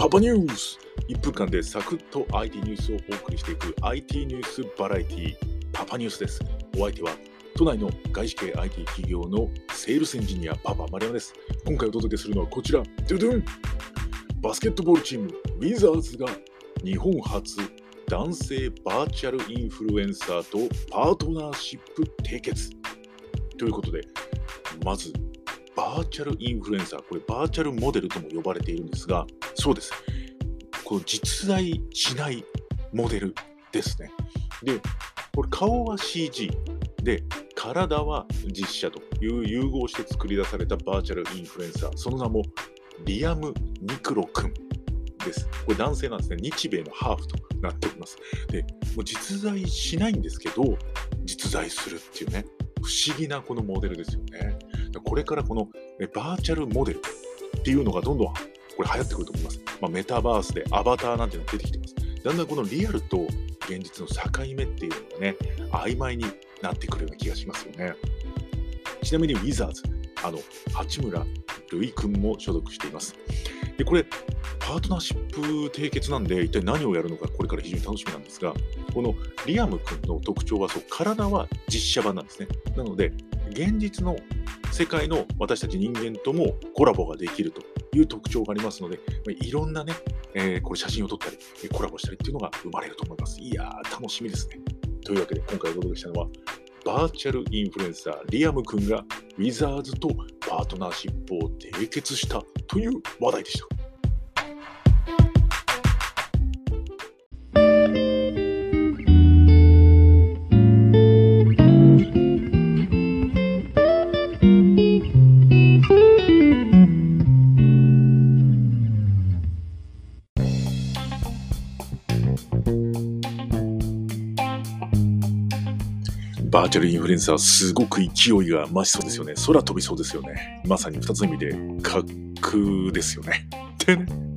パパニュース1分間でサクッと IT ニュースをお送りしていく IT ニュースバラエティパパニュースです。お相手は都内の外資系 IT 企業のセールスエンジニアパパマリアです。今回お届けするのはこちら。ドゥドゥンバスケットボールチームウィザーズが日本初男性バーチャルインフルエンサーとパートナーシップ締結ということでまずバーチャルインフルエンサーこれバーチャルモデルとも呼ばれているんですがそうですこの実在しないモデルですねでこれ顔は CG で体は実写という融合して作り出されたバーチャルインフルエンサーその名もリアム・ニクロ君です。これ男性なんですね。日米のハーフとなっております。で、もう実在しないんですけど、実在するっていうね、不思議なこのモデルですよね。これからこのバーチャルモデルっていうのがどんどんこれ流行ってくると思います。まあ、メタバースでアバターなんていうのが出てきてます。だんだんこのリアルと現実の境目っていうのがね、曖昧になってくるような気がしますよね。ちなみにウィザーズ、あの、八村塁君も所属しています。で、これ、パートナーシップ締結なんで、一体何をやるのか、これから非常に楽しみなんですが、このリアム君の特徴はそう、体は実写版なんですね。なので、現実の世界の私たち人間ともコラボができるという特徴がありますので、いろんなね、えー、これ写真を撮ったり、コラボしたりっていうのが生まれると思います。いやー、楽しみですね。というわけで、今回お届けしたのは、バーチャルインフルエンサーリアム君がウィザーズとパートナーシップを締結したという話題でした。バーチャルインフルエンサー、すごく勢いが増しそうですよね。空飛びそうですよね。まさに2つの意味で、かっくですよね。ってね。